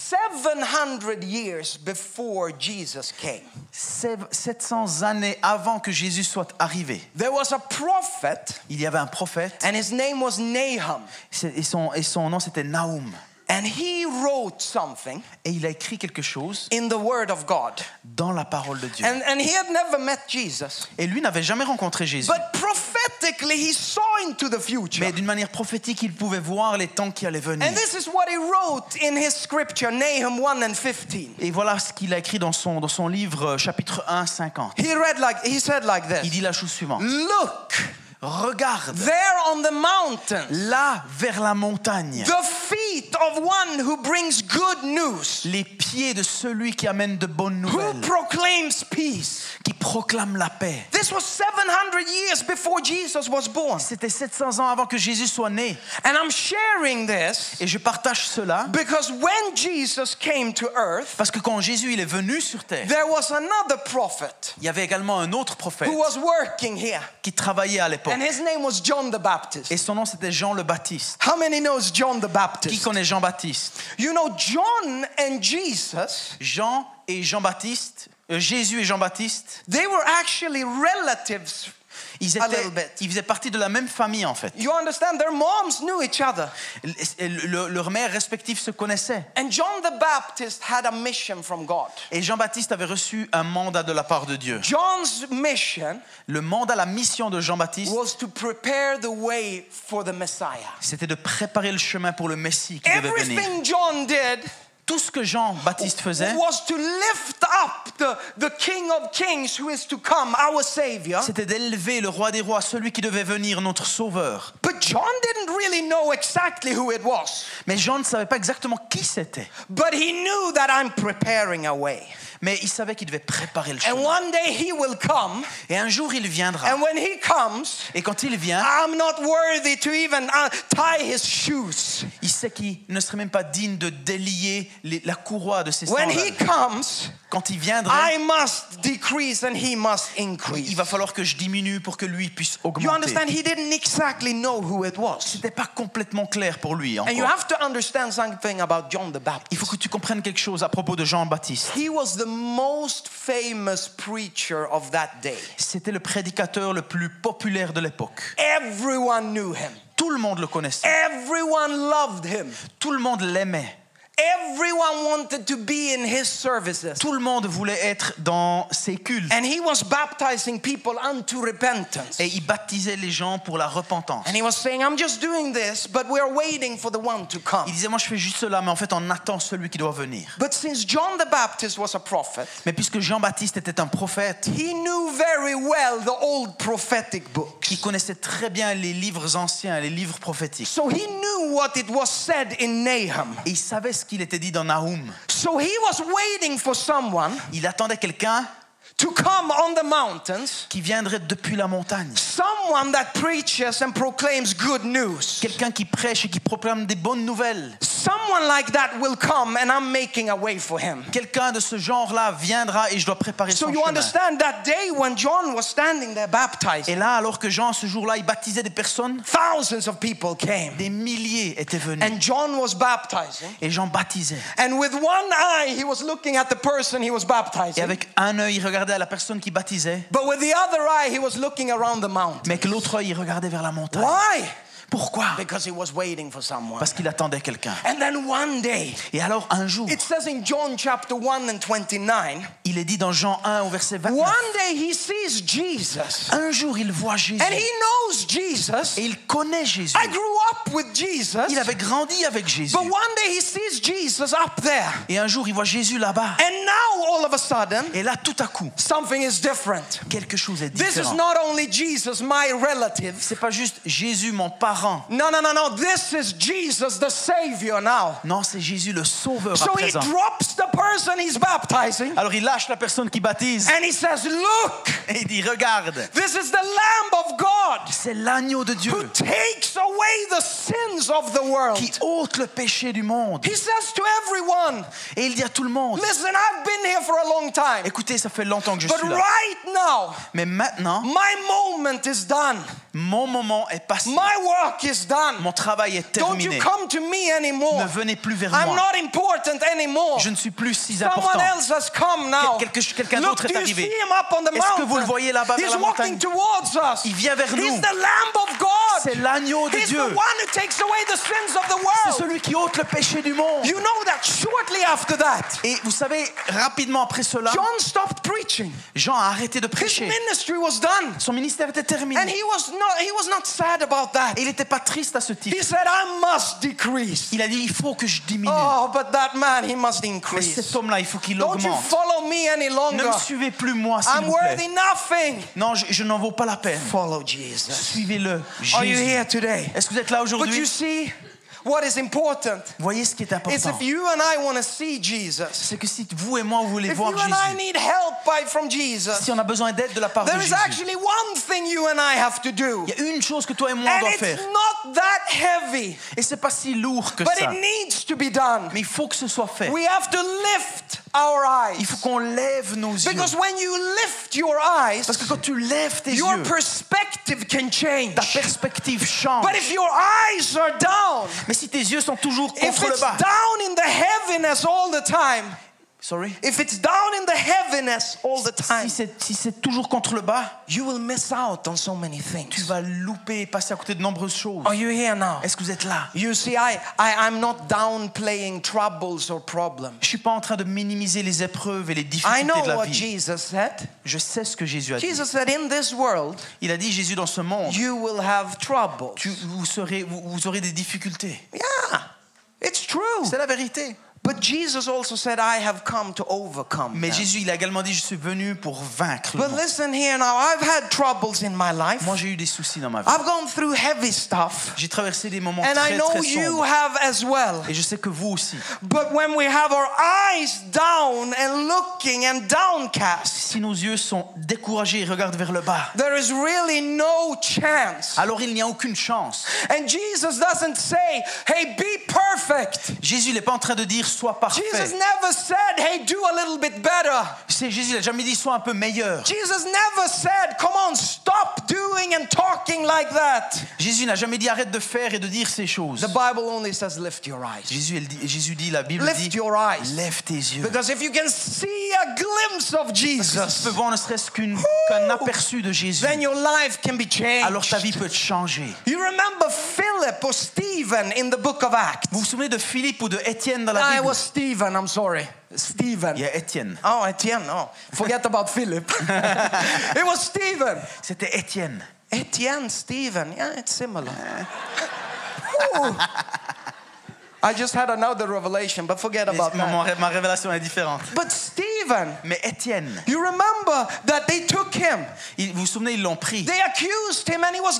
S1: 700 years before Jesus came,
S2: Sev- 700 années avant que Jésus soit arrivé,
S1: there was a prophet,
S2: il y avait un prophète
S1: and his name was Nahum.
S2: et son, et son nom c'était Naoum.
S1: And he wrote something
S2: Et il a écrit quelque chose
S1: in the Word of God.
S2: dans la parole de Dieu.
S1: And, and he had never met Jesus.
S2: Et lui n'avait jamais rencontré Jésus.
S1: But prophetically, he saw into the future.
S2: Mais d'une manière prophétique, il pouvait voir les temps qui allaient venir.
S1: And this is what he wrote in his scripture, Nahum 1 and 15.
S2: Et voilà ce qu'il a écrit dans son, dans son livre euh, chapitre 1, 50.
S1: He read like he said like
S2: Il dit la chose suivante.
S1: Look,
S2: Regarde,
S1: there on the mountain,
S2: là vers la montagne,
S1: the feet of one who brings good news,
S2: les pieds de celui qui amène de bonnes
S1: who
S2: nouvelles,
S1: proclaims peace.
S2: qui proclame la paix.
S1: This was 700 years before Jesus was born.
S2: C'était 700 ans avant que Jésus soit né.
S1: And I'm sharing this
S2: Et je partage cela
S1: because when Jesus came to earth,
S2: parce que quand Jésus il est venu sur terre,
S1: there was another prophet
S2: il y avait également un autre prophète
S1: who was working here.
S2: qui travaillait à l'époque.
S1: And his name was John the Baptist.
S2: Et son nom c'était Jean le Baptiste.
S1: How many knows John the Baptist?
S2: Qui connaît Jean-Baptiste
S1: You know, John and Jesus,
S2: Jean et Jean-Baptiste, euh, Jésus et Jean-Baptiste,
S1: they were actually relatives
S2: Ils, étaient- ils faisaient partie de la même famille en fait.
S1: You understand? Their moms knew each other.
S2: Le- le- leurs mères respectives se connaissaient.
S1: And John the Baptist had a mission from God.
S2: Et Jean-Baptiste avait reçu un mandat de la part de Dieu.
S1: John's mission
S2: Le mandat, la mission de Jean-Baptiste,
S1: was to prepare the way for the Messiah.
S2: c'était de préparer le chemin pour le Messie qui devait venir.
S1: Everything John did
S2: Tout ce que Jean-Baptiste faisait,
S1: was to lift up the, the King of Kings who is to come, our Savior.
S2: c'était d'élever le roi des rois, celui qui devait venir, notre sauveur.
S1: But John didn't really know exactly who it was.
S2: Mais Jean ne savait pas exactement qui c'était.
S1: But he knew that I'm preparing a way.
S2: Mais il savait qu'il devait préparer le
S1: And
S2: chemin.
S1: one day he will come.
S2: Et un jour, il viendra.
S1: And when he comes,
S2: Et quand il vient,
S1: I'm not worthy to even uh, tie his shoes.
S2: il sait qu'il ne serait même pas digne de délier les- la courroie de ses
S1: When he
S2: sandales.
S1: comes,
S2: Quand il viendra,
S1: I must decrease and he must increase.
S2: il va falloir que je diminue pour que lui puisse
S1: You
S2: augmenter.
S1: understand? He didn't exactly know who it was.
S2: C'était pas complètement clair pour lui
S1: And you
S2: encore.
S1: have to understand something about John the
S2: Il
S1: Baptist.
S2: faut que tu comprennes quelque chose à propos de.
S1: He was the most famous preacher of that day.
S2: C'était le prédicateur le plus populaire de l'époque.
S1: Everyone knew him.
S2: Tout le monde le connaissait.
S1: Everyone loved him.
S2: Tout le monde l'aimait.
S1: Everyone wanted to be in his services.
S2: Tout le monde voulait être dans ses cultes.
S1: And he was baptizing people unto repentance.
S2: Et il baptisait les gens pour la repentance.
S1: And he was saying, I'm just doing this, but we're waiting for the one to come.
S2: Il disait, moi je fais juste cela, mais en fait on attend celui qui doit venir.
S1: But since John the Baptist was a prophet,
S2: Mais puisque Jean-Baptiste était un prophète,
S1: he knew very well the old prophetic books.
S2: il connaissait très bien les livres anciens, les livres prophétiques.
S1: So he knew what it was said in Nahum.
S2: Et il savait ce qu'il était dit dans Nahum.
S1: So he was waiting for someone
S2: Il attendait quelqu'un
S1: to come on the mountains,
S2: qui viendrait depuis la montagne.
S1: someone that preaches and proclaims good news.
S2: Quelqu'un qui prêche et qui proclame des bonnes nouvelles.
S1: Someone like that will come, and I'm making a way for him.
S2: Quelqu'un de ce genre-là viendra et je dois préparer
S1: So
S2: son
S1: you
S2: chemin.
S1: understand that day when John was standing there
S2: Et
S1: baptizing,
S2: là, alors que Jean, ce jour-là, il baptisait des personnes,
S1: thousands of people came.
S2: des milliers étaient venus.
S1: And John was baptizing.
S2: Et Jean baptisait.
S1: And with one eye, he was looking at the person he was
S2: Et
S1: baptizing.
S2: avec un œil, il regardait à la personne qui baptisait,
S1: But with the other eye, he was looking around the mountain.
S2: mais avec l'autre œil, il regardait vers la montagne.
S1: Why?
S2: Pourquoi?
S1: Because he was waiting for someone.
S2: Parce qu'il attendait quelqu'un.
S1: And then one day,
S2: Et alors, un jour,
S1: it says in John chapter 1 and 29,
S2: il est dit dans Jean 1 au verset 29,
S1: one day he sees Jesus.
S2: un jour, il voit Jésus.
S1: And he knows Jesus.
S2: Et il connaît Jésus.
S1: I grew up with Jesus.
S2: Il avait grandi avec Jésus.
S1: But one day he sees Jesus up there.
S2: Et un jour, il voit Jésus là-bas.
S1: And now all of a sudden,
S2: Et là, tout à coup,
S1: something is different.
S2: quelque chose est
S1: This is
S2: différent.
S1: not only Jesus, my relative.
S2: C'est pas juste Jésus, mon parent.
S1: No, no, no, no. This is Jesus, the Savior now.
S2: Non, c'est Jésus le Sauveur à
S1: So he
S2: présent.
S1: drops the person he's baptizing
S2: Alors il lâche la personne qui baptise
S1: and he says, Look,
S2: et il dit Regarde,
S1: this is the Lamb of God
S2: c'est l'agneau de
S1: who
S2: Dieu
S1: takes away the sins of the world.
S2: qui ôte le péché du monde.
S1: He says to everyone,
S2: Et il dit à tout le monde
S1: Listen, I've been here for a long time,
S2: Écoutez, ça fait longtemps que je
S1: but
S2: suis là.
S1: right now,
S2: Mais maintenant,
S1: my moment is done.
S2: mon moment est passé.
S1: My work is done.
S2: Mon travail est
S1: Don't you
S2: terminé.
S1: come to me anymore.
S2: Ne venez plus vers
S1: I'm
S2: moi.
S1: not important anymore.
S2: Je ne suis plus si
S1: Someone
S2: important.
S1: else has come now.
S2: Quel- quelqu'un d'autre est arrivé. Est-ce que vous le voyez là-bas vers
S1: He's
S2: la
S1: walking
S2: montagne
S1: towards us.
S2: Il vient vers
S1: He's
S2: nous.
S1: the Lamb of God.
S2: C'est l'agneau de
S1: He's
S2: Dieu.
S1: the one who takes away the sins of the
S2: C'est
S1: world.
S2: celui qui ôte le péché du monde.
S1: You know that shortly after that,
S2: Et vous savez, rapidement après cela,
S1: John stopped preaching.
S2: Jean a arrêté de
S1: His
S2: prêcher.
S1: ministry was done.
S2: Son ministère était terminé.
S1: And he was not he was not sad about that.
S2: Et il n'était pas triste à ce
S1: He said, I must decrease.
S2: Il a dit, il faut que je diminue.
S1: Oh, but that man, he must
S2: Mais
S1: increase.
S2: cet homme-là, il faut qu'il
S1: Don't you
S2: augmente.
S1: follow me any
S2: Ne
S1: longer?
S2: me suivez plus moi, s'il
S1: I'm
S2: vous plaît.
S1: worthy nothing.
S2: Non, je, je n'en vaux pas la peine.
S1: Follow Jesus.
S2: Suivez-le,
S1: Are you
S2: Jésus.
S1: here today?
S2: Est-ce que vous êtes là
S1: But you
S2: aujourd'hui
S1: see, what is important
S2: Voyez ce qui est
S1: is
S2: important.
S1: if you and I want to see Jesus,
S2: C'est que si vous et moi, vous voulez
S1: if
S2: voir
S1: you and I
S2: Jésus,
S1: need help by, from Jesus,
S2: si on a besoin d'aide de la part de
S1: there is
S2: Jésus,
S1: actually one thing you and I have to do.
S2: il y a une chose que toi et moi on
S1: And
S2: doit
S1: it's
S2: faire.
S1: not that heavy,
S2: Et c'est pas si lourd que
S1: but
S2: ça.
S1: it needs to be done.
S2: Mais il faut que ce soit fait.
S1: We have to lift our
S2: Il
S1: eyes.
S2: faut qu'on lève nos yeux.
S1: Because when you lift your eyes,
S2: Parce que quand tu lèves tes
S1: your
S2: yeux,
S1: perspective can change.
S2: ta perspective change.
S1: But if your eyes are down,
S2: Mais si tes yeux sont toujours contre le bas,
S1: down in the heaviness all the time,
S2: Sorry?
S1: if it's down in the heaviness all the time,
S2: Si c'est si toujours contre le bas,
S1: you will miss out on so many
S2: tu
S1: things.
S2: vas louper et passer à côté de nombreuses choses.
S1: Are you here now?
S2: Est-ce que vous êtes là?
S1: You see, I, I, I'm not downplaying troubles or problems.
S2: Je suis pas en train de minimiser les épreuves et les
S1: I
S2: difficultés
S1: know
S2: de la
S1: what
S2: vie.
S1: Jesus said.
S2: Je sais ce que Jésus a dit.
S1: Jesus said, In this world,
S2: Il a dit Jésus dans ce monde,
S1: you will have troubles.
S2: tu, vous, serez, vous, vous aurez des difficultés.
S1: Yeah, it's true.
S2: C'est la vérité.
S1: But Jesus also said, I have come to overcome.
S2: Mais
S1: them."
S2: Jésus, il a également dit, je suis venu pour vaincre.
S1: But listen here now, I've had troubles in my life.
S2: Moi, j'ai eu des soucis dans ma vie.
S1: I've gone through heavy stuff.
S2: J'ai traversé des moments
S1: And I
S2: très,
S1: know
S2: très
S1: you
S2: sombres.
S1: have as well.
S2: Et je sais que vous aussi.
S1: But when we have our eyes down and looking and downcast,
S2: Si nos yeux sont découragés et regardent vers le bas,
S1: there is really no chance.
S2: alors il n'y a aucune chance.
S1: And Jesus doesn't say, hey, be perfect.
S2: Jésus n'est pas en train de dire sois
S1: Jesus
S2: parfait.
S1: never said, hey, do a little bit better.
S2: C'est Jésus, n'a jamais dit sois un peu meilleur.
S1: Jesus never said, come on, stop doing and talking like that.
S2: Jésus n'a jamais dit arrête de faire et de dire ces choses.
S1: The Bible only says, lift your eyes.
S2: Jésus, elle dit, Jésus dit, la Bible
S1: Lift
S2: dit,
S1: your eyes.
S2: lève tes yeux.
S1: Because if you can see a glimpse of
S2: Si tu
S1: Jesus,
S2: peux voir ne serait-ce qu'un aperçu de Jésus,
S1: then your life can be
S2: alors ta vie
S1: changed.
S2: peut changer.
S1: You remember Philip or Stephen in the book of Acts?
S2: Vous vous souvenez de Philippe ou de Étienne dans la Bible?
S1: Was Stephen, I'm sorry. Stephen.
S2: Yeah, Étienne.
S1: Oh, Etienne, oh. Forget about Philip. it was Stephen.
S2: C'était Étienne.
S1: Etienne, Stephen. Yeah, it's similar. Eh. I just had another revelation, but forget
S2: Mais
S1: about that.
S2: ma révélation est différente.
S1: But Stephen,
S2: Mais Étienne,
S1: you remember that they took him.
S2: il- vous vous souvenez, ils l'ont pris.
S1: They accused him and he was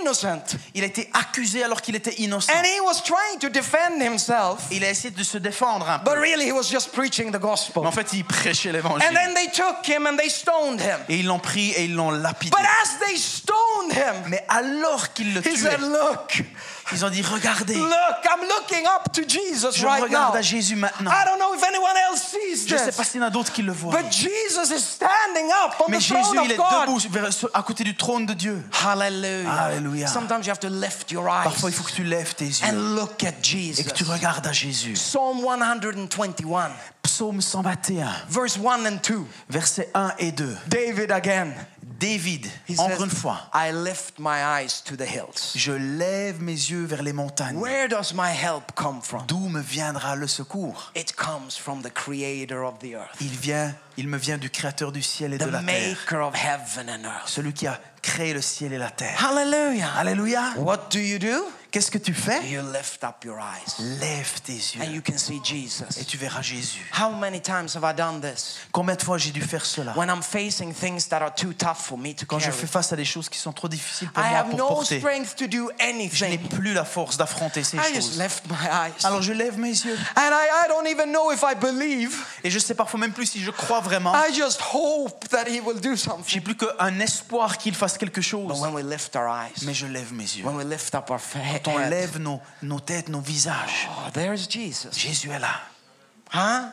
S1: innocent.
S2: Il a été accusé alors qu'il était innocent.
S1: And he was trying to defend himself.
S2: Il a essayé de se défendre un peu.
S1: But really, he was just preaching the
S2: Mais
S1: gospel.
S2: en fait, il prêchait
S1: And
S2: l'évangile.
S1: then they took him and they stoned him.
S2: Et ils l'ont pris et ils l'ont lapidé.
S1: But as they stoned him,
S2: Mais alors qu'ils le
S1: he said,
S2: tuaient,
S1: Look,
S2: ils ont dit Regardez,
S1: look, I'm looking up to Jesus
S2: je
S1: right
S2: regarde
S1: now.
S2: à Jésus maintenant.
S1: I don't know if anyone else sees
S2: Je ne sais pas s'il y en a d'autres qui le voient.
S1: But Jesus is standing up on
S2: Mais
S1: the
S2: Jésus,
S1: throne
S2: il est debout à côté du trône de Dieu.
S1: Hallelujah.
S2: Hallelujah.
S1: Sometimes you have to lift your eyes
S2: Parfois, il faut que tu lèves tes yeux
S1: and look at
S2: et
S1: Jesus.
S2: que tu regardes à Jésus.
S1: Psalm 121,
S2: Psaume 121,
S1: verse 1 and 2.
S2: versets 1 et 2.
S1: David again.
S2: David,
S1: He
S2: encore
S1: says,
S2: une fois,
S1: I lift my eyes to the hills.
S2: je lève mes yeux vers les montagnes.
S1: Where does my help come from?
S2: D'où me viendra le secours?
S1: It comes from the creator of the earth,
S2: Il vient, il me vient du Créateur du ciel et de la terre,
S1: maker of heaven and earth.
S2: celui qui a créé le ciel et la terre.
S1: Hallelujah.
S2: Alléluia.
S1: What do you do?
S2: Qu'est-ce que tu fais?
S1: You lift up your eyes
S2: Lève tes
S1: and
S2: yeux
S1: you can see
S2: et
S1: Jesus.
S2: tu verras Jésus.
S1: How many times have I done this?
S2: Combien de fois j'ai dû faire cela?
S1: When I'm facing things that are too tough for me to
S2: Quand je
S1: carry.
S2: fais face à des choses qui sont trop difficiles pour
S1: I
S2: moi
S1: have
S2: pour
S1: no
S2: porter,
S1: strength to do
S2: je n'ai
S1: anything.
S2: plus la force d'affronter ces
S1: I just
S2: choses.
S1: lift my eyes.
S2: Alors je lève mes yeux
S1: And I, I don't even know if I believe.
S2: et je sais parfois même plus si je crois vraiment.
S1: I just hope that He will do
S2: J'ai
S1: something.
S2: plus qu'un espoir qu'il fasse quelque
S1: But
S2: chose.
S1: when we lift our eyes,
S2: Mais je lève mes yeux.
S1: when we lift up our fa-
S2: On lève nos, nos têtes, nos visages.
S1: oh, there's Jesus.
S2: Jésus est là.
S1: Huh?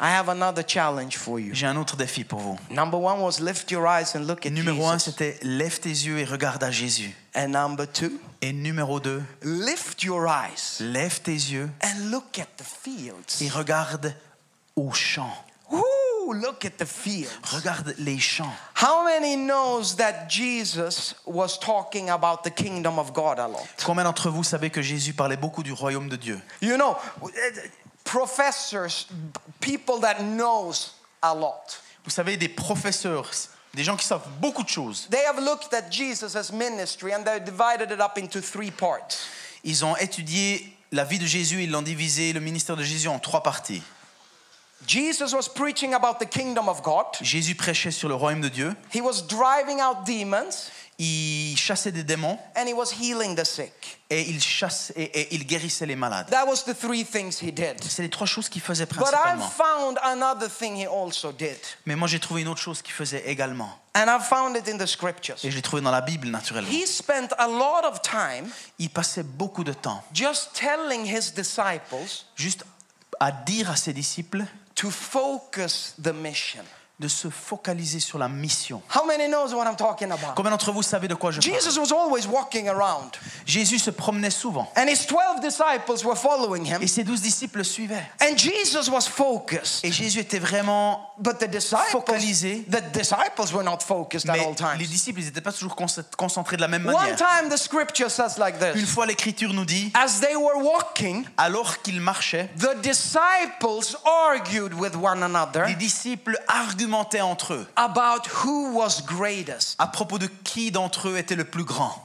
S1: I have another challenge for you.
S2: J'ai un autre défi pour vous.
S1: Number one was lift your eyes and look at
S2: Numéro un,
S1: Jesus.
S2: c'était lève tes yeux et regarde à Jésus.
S1: And number two,
S2: Et numéro deux,
S1: lift your eyes
S2: lève tes yeux
S1: and look at the fields.
S2: et regarde aux champs.
S1: Look at the fields.
S2: Regarde les champs.
S1: How many knows that Jesus was talking about the kingdom of God a lot?
S2: Combien d'entre vous savez que Jésus parlait beaucoup du royaume de Dieu?
S1: You know, professors, people that knows a lot.
S2: Vous savez, des professeurs, des gens qui savent beaucoup de choses.
S1: They have looked at Jesus' ministry and they divided it up into three parts.
S2: Ils ont étudié la vie de Jésus, ils l'ont divisé, le ministère de Jésus, en trois parties.
S1: Jesus was preaching about the kingdom of God.
S2: Jésus prêchait sur le royaume de Dieu,
S1: He was driving out demons
S2: il chassait des démons
S1: and he was healing the sick.
S2: et il, chasse, et, et il guérissait les malades.
S1: That was the three things he did.
S2: C'est les trois choses qu'il faisait
S1: But I
S2: principalement.
S1: found another thing he also did.
S2: Mais moi, j'ai trouvé une autre chose qu'il faisait également.
S1: And I found it in the scriptures.
S2: Et je l'ai trouvé dans la Bible, naturellement.
S1: He spent a lot of time
S2: Il passait beaucoup de temps
S1: just telling his disciples
S2: juste à dire à ses disciples
S1: to focus the mission.
S2: De se focaliser sur la mission.
S1: How many knows what I'm talking about?
S2: Combien d'entre vous savez de quoi je parle?
S1: Jesus was always walking around,
S2: Jésus se promenait souvent
S1: and his 12 disciples were following him,
S2: et ses douze disciples le suivaient.
S1: and Jesus was focused.
S2: Et Jésus était vraiment...
S1: But the disciples,
S2: Focalisé.
S1: the disciples were not focused at
S2: Mais
S1: all times.
S2: les disciples, n'étaient pas toujours concent- concentrés de la même
S1: One
S2: manière.
S1: time, the scripture says like
S2: Une
S1: this:
S2: fois, l'Écriture nous dit,
S1: As they were walking,
S2: alors qu'ils marchaient,
S1: the disciples argued with one another
S2: les disciples entre eux
S1: about who was greatest.
S2: à propos de qui d'entre eux était le plus grand.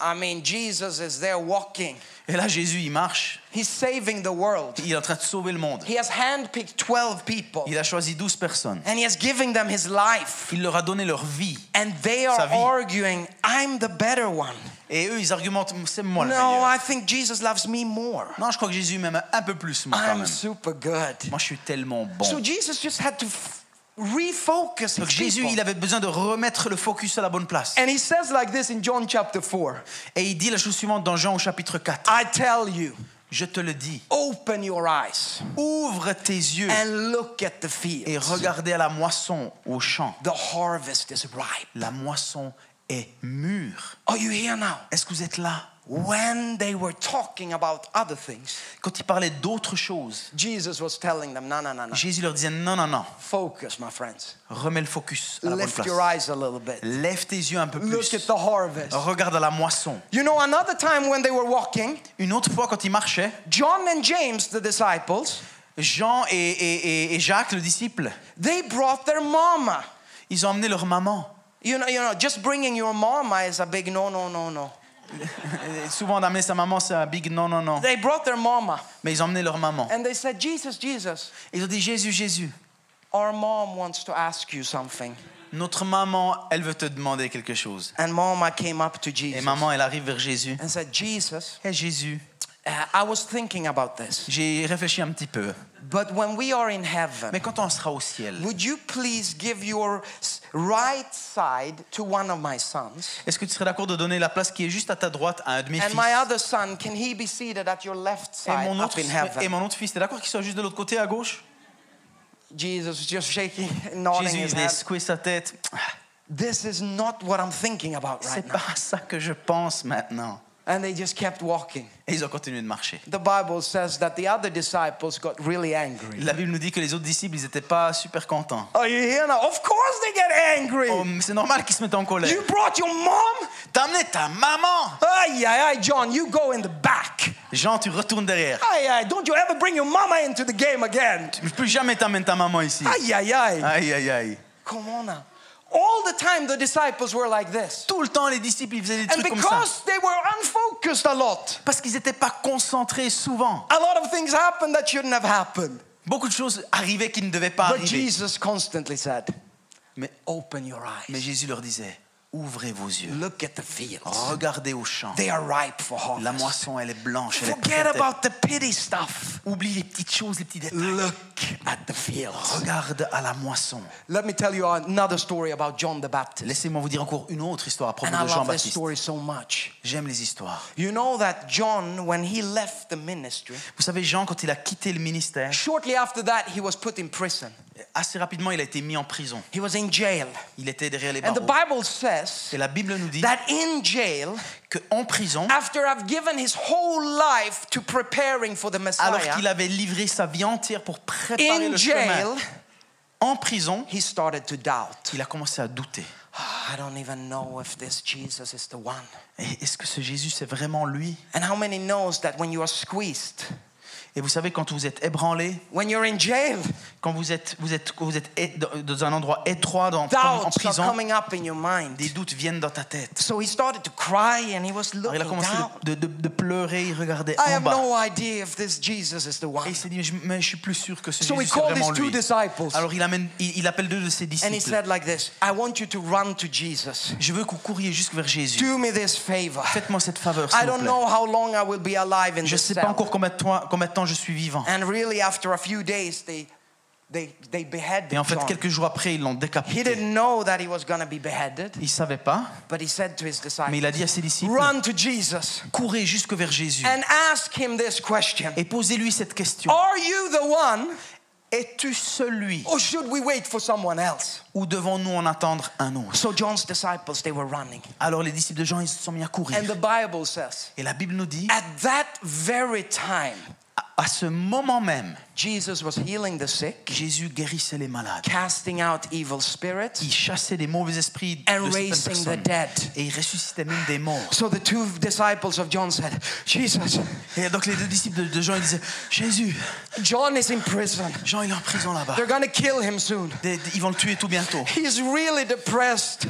S1: I mean, Jesus is there walking.
S2: Et là, Jésus, il marche,
S1: He's saving the world.
S2: il est en train de sauver le monde.
S1: He has handpicked 12 people
S2: Il a choisi 12 personnes.
S1: and he has given them his life.
S2: Il leur a donné leur vie.
S1: And they are arguing, I'm the better one.
S2: Et eux, ils argumentent, c'est moi le
S1: No,
S2: meilleur.
S1: I think Jesus loves me more.
S2: Non, je crois que Jésus m'aime un peu plus, moi, quand
S1: I'm
S2: même.
S1: super good.
S2: Moi, je suis tellement bon.
S1: So Jesus just had to refocus
S2: Donc Jésus,
S1: people.
S2: il avait besoin de remettre le focus à la bonne place.
S1: And he says like this in John chapter 4
S2: Et il dit la chose suivante dans Jean au chapitre 4.
S1: I tell you,
S2: Je te le dis,
S1: open your eyes
S2: ouvre tes yeux
S1: and look at the
S2: et
S1: fields.
S2: regardez à la moisson, au champ.
S1: The harvest is ripe.
S2: La moisson est mûre.
S1: Are you here now?
S2: Est-ce que vous êtes là?
S1: When they were talking about other things,
S2: Quand il parlait d'autres choses,
S1: Jesus was telling them, no, no, no, no.
S2: Jésus leur disait non, non, non,
S1: Focus, my friends.
S2: remets le focus à la bonne
S1: Lift
S2: place.
S1: your eyes a little bit.
S2: Lève tes yeux un peu
S1: Look
S2: plus.
S1: at the harvest.
S2: Regarde à la moisson.
S1: You know, another time when they were walking,
S2: Une autre fois, quand il marchait,
S1: John and James, the disciples,
S2: Jean et, et- et- et Jacques, le disciple,
S1: they brought their mama.
S2: ils ont emmené leur maman.
S1: You know, you know, just bringing your mama is a big no, no, no, no.
S2: Et souvent, d'amener sa maman, c'est un big non, non, non.
S1: They brought their mama
S2: Mais ils ont emmené leur maman.
S1: and they said, Jesus, Jesus,
S2: Ils ont dit Jésus, Jésus,
S1: our mom wants to ask you something.
S2: notre maman, elle veut te demander quelque chose.
S1: And mama came up to
S2: Et
S1: Jesus
S2: maman, elle arrive vers Jésus.
S1: and said, Jesus,
S2: Hé Jésus,
S1: uh, I was thinking about this,
S2: j'ai réfléchi un petit peu.
S1: but when we are in heaven,
S2: Mais quand on sera au ciel,
S1: would you please give your right side to one of my sons?
S2: est-ce que tu serais d'accord de donner la place qui est juste à ta droite à un de mes
S1: And
S2: fils?
S1: my other son, can he be seated at your left
S2: et
S1: side
S2: mon,
S1: up
S2: autre,
S1: in
S2: et
S1: heaven?
S2: mon autre fils, t'es d'accord qu'il soit juste de l'autre côté à gauche?
S1: Jesus just shaking, nodding
S2: Jésus,
S1: his head.
S2: sa tête.
S1: This is not what I'm thinking about
S2: C'est
S1: right now.
S2: pas ça que je pense maintenant.
S1: And they just kept walking.
S2: Et ils ont continué de marcher.
S1: The Bible says that the other disciples got really angry.
S2: La Bible nous dit que les autres disciples, ils n'étaient pas super contents.
S1: Are you here now? Of course they get angry.
S2: Oh, c'est normal qu'ils se mettent en colère.
S1: You brought your mom?
S2: T'as amené ta maman
S1: Aye, aye, aye, John, you go in the back.
S2: Jean, tu retournes derrière.
S1: Aye, aye, don't you ever bring your mama into the game again.
S2: Plus jamais t'amènes ta maman ici.
S1: Aye, aye, aye.
S2: Aïe, aïe, aïe.
S1: Come on now. All the time the disciples were like this.
S2: Tout le temps, les disciples, ils faisaient des
S1: And
S2: trucs comme ça.
S1: because they were unfocused a lot,
S2: Parce qu'ils n'étaient pas concentrés souvent.
S1: a lot of things happened that shouldn't have happened.
S2: Beaucoup de choses arrivaient qui ne devaient pas
S1: But
S2: arriver.
S1: Jesus constantly said,
S2: Mais,
S1: Open your
S2: mais. Jésus leur disait, ouvrez vos yeux.
S1: Look at the fields.
S2: Regardez au champ.
S1: They are ripe for
S2: La moisson, elle est blanche. Elle
S1: Forget about the pity stuff.
S2: Oublie les petites choses, les petits détails.
S1: Look at the fields.
S2: Regarde à la moisson.
S1: Let me tell you another story about John the Baptist.
S2: Laissez-moi vous dire encore une autre histoire à propos
S1: And
S2: de
S1: so much.
S2: J'aime les histoires.
S1: You know that John, when he left the ministry,
S2: Vous savez, Jean, quand il a quitté le ministère,
S1: shortly after that, he was put in prison.
S2: Assez rapidement, il a été mis en prison.
S1: He was in jail.
S2: Il était derrière les
S1: And the
S2: barreaux.
S1: Bible says
S2: Et la Bible nous dit
S1: that in jail,
S2: qu'en prison,
S1: after I've given his whole life to preparing for the
S2: alors qu'il avait livré sa vie entière pour préparer
S1: in
S2: le
S1: jail,
S2: chemin, en prison,
S1: he started to doubt.
S2: il a commencé à douter.
S1: I don't even know if this Jesus is the one.
S2: Et Est-ce que ce Jésus, c'est vraiment lui?
S1: And how many knows that when you are squeezed,
S2: Et vous savez, quand vous êtes ébranlé,
S1: when you're in jail,
S2: quand vous êtes, vous êtes, vous êtes dans- un endroit étroit, dans, en prison,
S1: coming up in your mind.
S2: des doutes viennent dans ta tête.
S1: So he started to cry and he was
S2: Alors, il a
S1: looking
S2: commencé
S1: down.
S2: de, de- de pleurer, il regardait
S1: I
S2: en
S1: have
S2: bas.
S1: no idea if this Jesus is the
S2: Et
S1: one.
S2: il s'est dit, mais je, suis plus sûr que ce
S1: So
S2: Jésus,
S1: called
S2: vraiment
S1: his two
S2: lui.
S1: disciples
S2: Alors il, amène, il, il appelle deux de ses
S1: and he
S2: disciples.
S1: said like this I want you to run to Jesus.
S2: Je veux que vous couriez jusque vers Jésus.
S1: Do me this favor.
S2: Faites-moi cette faveur,
S1: I
S2: s'il vous
S1: don't
S2: plaît.
S1: know how long I will be alive in
S2: Je ne sais pas encore combien de, temps, je suis vivant.
S1: And really, after a few days, they, they, they beheaded
S2: Et en fait, quelques jours après, ils l'ont
S1: He
S2: décapité.
S1: didn't know that he was going to be beheaded,
S2: Il ne savait pas,
S1: but he said to his
S2: mais il a dit à ses disciples,
S1: Run to Jesus
S2: courez jusque vers Jésus
S1: and ask him this question
S2: et posez-lui cette question.
S1: Are you the one?
S2: Es-tu celui
S1: Or should we wait for someone else?
S2: ou devons-nous en attendre un autre
S1: So John's disciples, they were running.
S2: Alors les disciples de Jean, ils se sont mis à courir.
S1: And the Bible says,
S2: Et la Bible nous dit, à- ce moment même,
S1: Jesus was healing the sick,
S2: Jésus guérissait les malades.
S1: casting out evil spirits,
S2: Il chassait les mauvais esprits
S1: and
S2: de
S1: raising the dead.
S2: Et il ressuscitait même des morts.
S1: So the two disciples of John said, Jesus,
S2: Et donc les deux disciples de- Jean, ils disaient, Jésus,
S1: John is in prison.
S2: Jean, il est en prison là-bas.
S1: They're going to kill him soon.
S2: Ils vont le tuer tout bientôt.
S1: He's really depressed.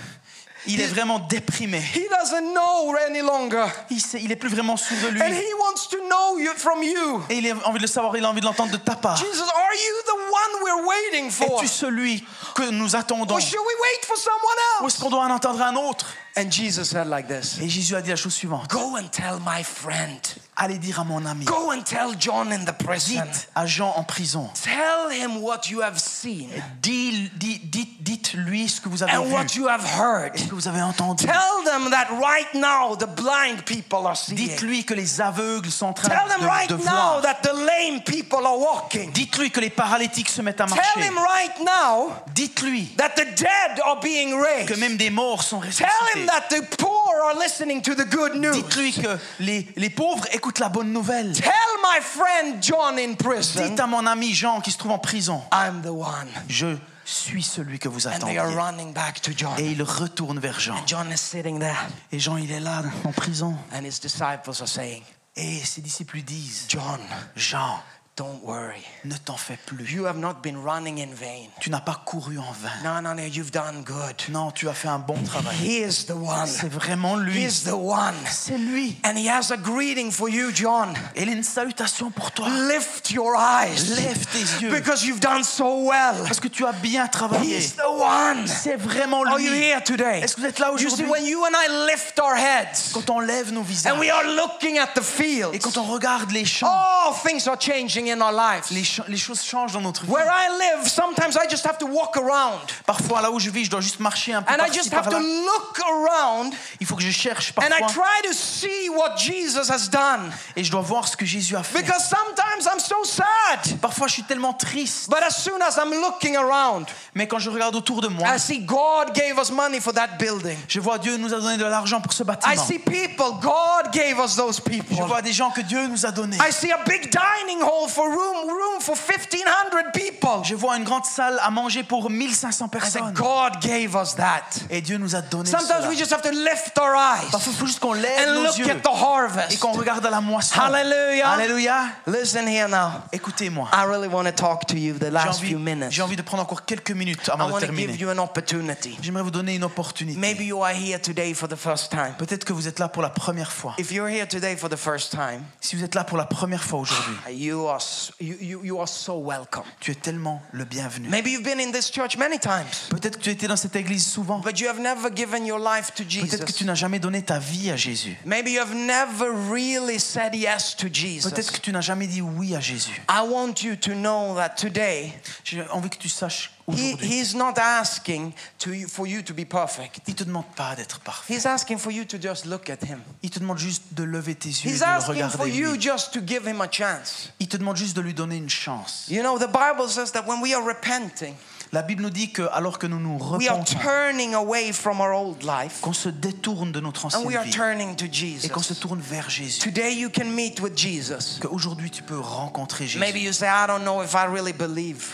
S2: Il est vraiment déprimé.
S1: He doesn't know any longer.
S2: Il, sait- il est plus vraiment sûr de lui.
S1: And he wants to know you from you.
S2: Et il a envie de le savoir, il a envie de l'entendre de ta part.
S1: Jesus, are you the one we're waiting for?
S2: Es-tu celui que nous attendons?
S1: Or should we wait for someone
S2: Ou est-ce qu'on doit en entendre un autre?
S1: And Jesus said like this
S2: Et Jésus a dit la chose suivante.
S1: Go and tell my friend.
S2: Allez dire à mon ami.
S1: Go and tell John in the prison.
S2: Dites à Jean en prison.
S1: Tell him what you have seen
S2: Dis- dis- dites, dites-lui ce que vous avez
S1: and
S2: vu.
S1: what you have heard.
S2: et ce que vous avez entendu.
S1: Tell them that right now the blind people are seeing.
S2: Dites-lui que les aveugles sont en train
S1: Tell them
S2: de,
S1: right
S2: de
S1: now
S2: voir.
S1: that the lame people are walking.
S2: Dites-lui que les paralytiques se mettent à
S1: Tell
S2: marcher.
S1: him right now
S2: Dites-lui
S1: that the dead are being raised.
S2: que même des morts sont
S1: Tell
S2: ressuscités.
S1: Him that the poor are listening to the good news.
S2: Dites-lui que les, les pauvres écoutent la bonne nouvelle.
S1: Tell my friend John in prison,
S2: Dites à mon ami Jean qui se trouve en prison,
S1: I'm the one.
S2: je suis celui que vous
S1: And
S2: attendiez.
S1: they are running back to John.
S2: Et il retourne vers Jean.
S1: John is sitting there,
S2: Et Jean, il est là en prison.
S1: and his disciples are saying,
S2: Et ses disciples disent,
S1: John,
S2: Jean,
S1: don't worry.
S2: ne t'en fais plus.
S1: You have not been running in vain.
S2: Tu n'as pas couru en vain.
S1: No, no, no, you've done good.
S2: Non, tu as fait un bon travail.
S1: He is the one.
S2: C'est vraiment lui.
S1: He's the one.
S2: C'est lui.
S1: And he has a greeting for you, John.
S2: Et il a une salutation pour toi.
S1: Lift your eyes.
S2: Lève tes yeux.
S1: Because you've done so well.
S2: Parce que tu as bien travaillé.
S1: The one.
S2: C'est vraiment
S1: Are you
S2: lui.
S1: here today?
S2: Est-ce que vous êtes là
S1: You see,
S2: aujourd'hui?
S1: when you and I lift our heads
S2: Quand on lève nos visages
S1: and we are looking at the fields,
S2: et quand on regarde les champs,
S1: all things are changing in our lives.
S2: les, choses changent dans notre vie.
S1: Where I live, sometimes I just have to walk around
S2: Parfois, là où je vis, je dois juste marcher un peu
S1: and I just have to look around
S2: Il faut que je cherche
S1: and I try to see what Jesus has done.
S2: et je dois voir ce que Jésus a fait.
S1: Because sometimes I'm so sad.
S2: Parfois, je suis tellement triste.
S1: But as soon as I'm looking around,
S2: Mais quand je regarde autour de moi,
S1: I see God gave us money for that building.
S2: je vois Dieu nous a donné de l'argent pour ce
S1: I
S2: bâtiment.
S1: see people, God gave us those
S2: Je
S1: people.
S2: vois des gens que Dieu nous a donnés.
S1: I see a big dining hall for room, room for 1500 people.
S2: Je vois une grande salle à manger pour 1500
S1: I said,
S2: personnes.
S1: God gave us that.
S2: Et Dieu nous a donné
S1: Sometimes
S2: cela.
S1: we just have to lift our eyes
S2: Parfois, il faut juste qu'on lève
S1: and
S2: nos
S1: look
S2: yeux
S1: at the
S2: et
S1: harvest.
S2: qu'on regarde à la moisson.
S1: Hallelujah.
S2: Alléluia.
S1: Listen here now.
S2: Écoutez-moi.
S1: I really want to talk to you the
S2: J'ai
S1: last
S2: envie,
S1: few minutes.
S2: j'ai envie de prendre encore quelques minutes
S1: I
S2: avant de
S1: want to
S2: terminer.
S1: give you an opportunity.
S2: J'aimerais vous donner une opportunité.
S1: Maybe you are here today for the first time.
S2: Peut-être que vous êtes là pour la première fois.
S1: If you're here today for the first time,
S2: Si vous êtes là pour la première fois aujourd'hui,
S1: you are, s- you, you, you are so welcome.
S2: tu es tellement le bienvenu.
S1: Maybe you've been in this church many times,
S2: Peut-être que tu étais dans cette église souvent.
S1: but you have never given your life to
S2: Peut-être que tu
S1: Jesus.
S2: n'as jamais donné ta vie à Jésus.
S1: Maybe you have never really said yes to Jesus.
S2: Peut-être que tu n'as jamais dit oui à Jésus.
S1: I want you to know that today,
S2: J'ai envie que tu saches
S1: he,
S2: aujourd'hui.
S1: He's not asking to, for you to be perfect.
S2: Il te demande pas d'être parfait.
S1: He's asking for you to just look at Him.
S2: Il te demande juste de lever tes yeux et
S1: He's
S2: de le
S1: asking for
S2: regarder.
S1: you
S2: lui.
S1: just to give Him a chance.
S2: Il te demande juste de lui donner une chance.
S1: You know, the Bible says that when we are repenting,
S2: La Bible nous dit que alors que nous nous
S1: we are
S2: repentons,
S1: turning away from our old life
S2: qu'on se détourne de notre
S1: and we
S2: ancienne
S1: are
S2: vie
S1: turning to
S2: et qu'on se
S1: Jesus.
S2: tourne vers Jésus.
S1: Today you can meet with Jesus.
S2: Qu'aujourd'hui tu peux rencontrer Jésus.
S1: Maybe you say, I don't know if I really believe.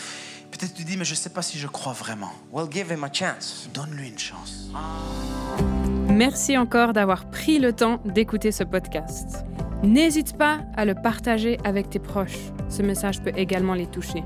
S2: Peut-être tu dis mais je sais pas si je crois vraiment.
S1: Well, give Him a chance.
S2: Donne-lui une chance.
S3: Merci encore d'avoir pris le temps d'écouter ce podcast. N'hésite pas à le partager avec tes proches. Ce message peut également les toucher.